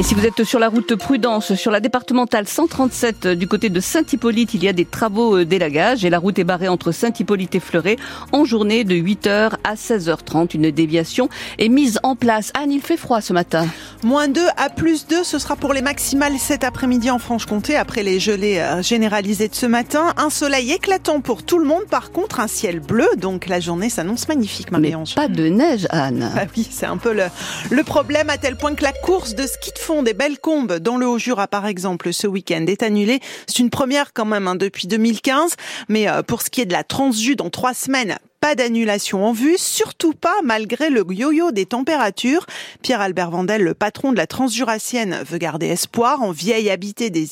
Et si vous êtes sur la route Prudence, sur la départementale 137 du côté de Saint-Hippolyte, il y a des travaux euh, d'élagage et la route est barrée entre Saint-Hippolyte et Fleuret en journée de 8h à 16h30. Une déviation est mise en place. Anne, il fait froid ce matin. Moins 2 à plus 2, ce sera pour les maximales cet après-midi en Franche-Comté après les gelées euh, généralisées de ce matin. Un soleil éclatant pour tout le monde, par contre un ciel bleu, donc la journée s'annonce magnifique, Mais pas de neige, Anne. Ah oui, c'est un peu le, le problème à tel point que la course de ski de fond des belles combes dans le Haut-Jura, par exemple, ce week-end est annulée. C'est une première quand même hein, depuis 2015. Mais euh, pour ce qui est de la Transju, dans trois semaines, pas d'annulation en vue, surtout pas malgré le yo-yo des températures. Pierre-Albert Vandel, le patron de la transjurassienne, veut garder espoir en vieille, habité des,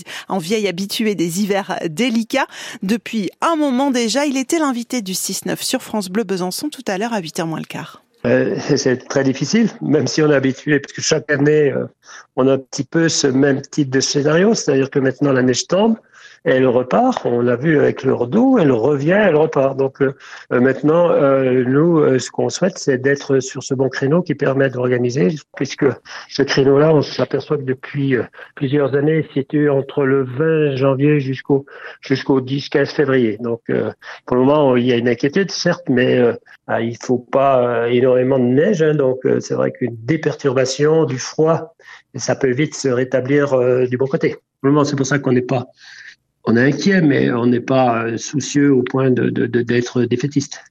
des hivers délicats. Depuis un moment déjà, il était l'invité du 6-9 sur France Bleu Besançon tout à l'heure à 8h moins le quart. Euh, c'est très difficile, même si on est habitué, parce que chaque année, euh, on a un petit peu ce même type de scénario, c'est-à-dire que maintenant la neige tombe, elle repart. On l'a vu avec le redout, elle revient, elle repart. Donc euh, euh, maintenant, euh, nous, ce qu'on souhaite, c'est d'être sur ce bon créneau qui permet d'organiser, puisque ce créneau-là, on s'aperçoit que depuis plusieurs années, situe entre le 20 janvier jusqu'au jusqu'au 10-15 février. Donc pour le moment, il y a une inquiétude, certes, mais ah, il faut pas énormément de neige. Hein, donc c'est vrai qu'une déperturbation, du froid, ça peut vite se rétablir du bon côté. Pour le moment, c'est pour ça qu'on n'est pas on est inquiet, mais on n'est pas euh, soucieux au point d'être défaitiste.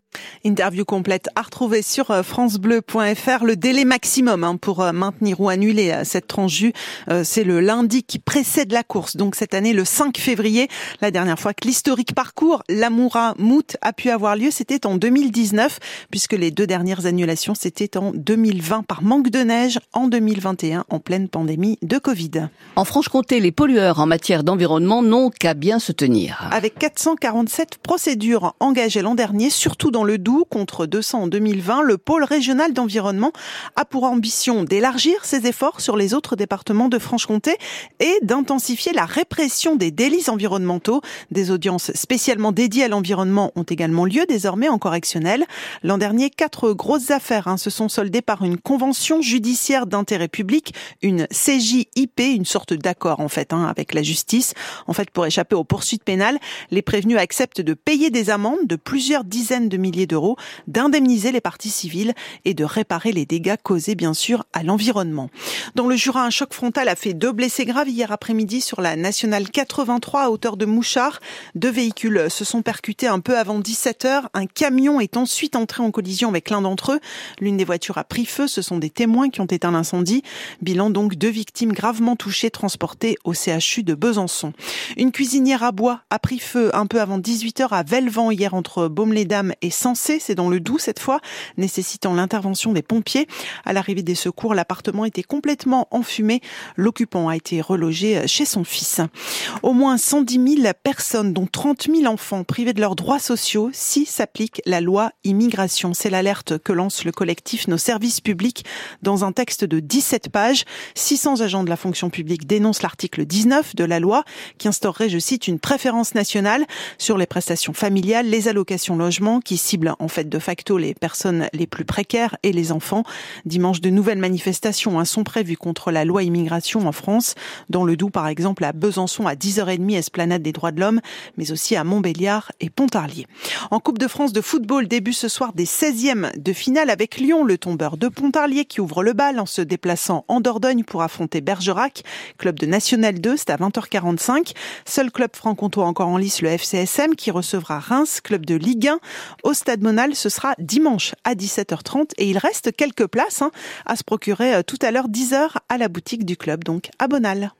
Interview complète à retrouver sur euh, francebleu.fr. Le délai maximum hein, pour euh, maintenir ou annuler euh, cette tranche c'est le lundi qui précède la course. Donc cette année, le 5 février, la dernière fois que l'historique parcours l'Amoura Mout a pu avoir lieu, c'était en 2019, puisque les deux dernières annulations, c'était en 2020 par manque de neige, en 2021 en pleine pandémie de Covid. En Franche-Comté, les pollueurs en matière d'environnement n'ont qu'à bien se tenir. Avec 447 procédures engagées l'an dernier, surtout dans le Doubs contre 200 en 2020, le pôle régional d'environnement a pour ambition d'élargir ses efforts sur les autres départements de Franche-Comté et d'intensifier la répression des délits environnementaux. Des audiences spécialement dédiées à l'environnement ont également lieu désormais en correctionnel. L'an dernier, quatre grosses affaires hein, se sont soldées par une convention judiciaire d'intérêt public, une CJIP, une sorte d'accord en fait hein, avec la justice. En fait, pour échapper aux poursuites pénales, les prévenus acceptent de payer des amendes de plusieurs dizaines de milliers d'euros, d'indemniser les parties civiles et de réparer les dégâts causés bien sûr à l'environnement. Dans le Jura, un choc frontal a fait deux blessés graves hier après-midi sur la nationale 83 à hauteur de Mouchard. Deux véhicules se sont percutés un peu avant 17 heures. Un camion est ensuite entré en collision avec l'un d'entre eux. L'une des voitures a pris feu. Ce sont des témoins qui ont éteint l'incendie. Bilan donc deux victimes gravement touchées transportées au CHU de Besançon. Une cuisinière à bois a pris feu un peu avant 18 heures à Velvent hier entre Baume-les-Dames et C'est dans le Doubs cette fois, nécessitant l'intervention des pompiers. À l'arrivée des secours, l'appartement était complètement enfumé. L'occupant a été relogé chez son fils. Au moins 110 000 personnes, dont 30 000 enfants privés de leurs droits sociaux si s'applique la loi immigration. C'est l'alerte que lance le collectif Nos services publics dans un texte de 17 pages. 600 agents de la fonction publique dénoncent l'article 19 de la loi qui instaurerait, je cite, une préférence nationale sur les prestations familiales, les allocations logement qui cible en fait de facto les personnes les plus précaires et les enfants. Dimanche, de nouvelles manifestations hein, sont prévues contre la loi immigration en France, dans le Doubs par exemple, à Besançon à 10h30, esplanade des droits de l'homme, mais aussi à Montbéliard et Pontarlier. En Coupe de France de football, début ce soir des 16e de finale avec Lyon, le tombeur de Pontarlier qui ouvre le bal en se déplaçant en Dordogne pour affronter Bergerac, club de National 2, c'est à 20h45. Seul club franc-comtois encore en lice, le FCSM, qui recevra Reims, club de Ligue 1. Au Stade Ce sera dimanche à 17h30 et il reste quelques places hein, à se procurer euh, tout à l'heure 10h à la boutique du club, donc à Bonal.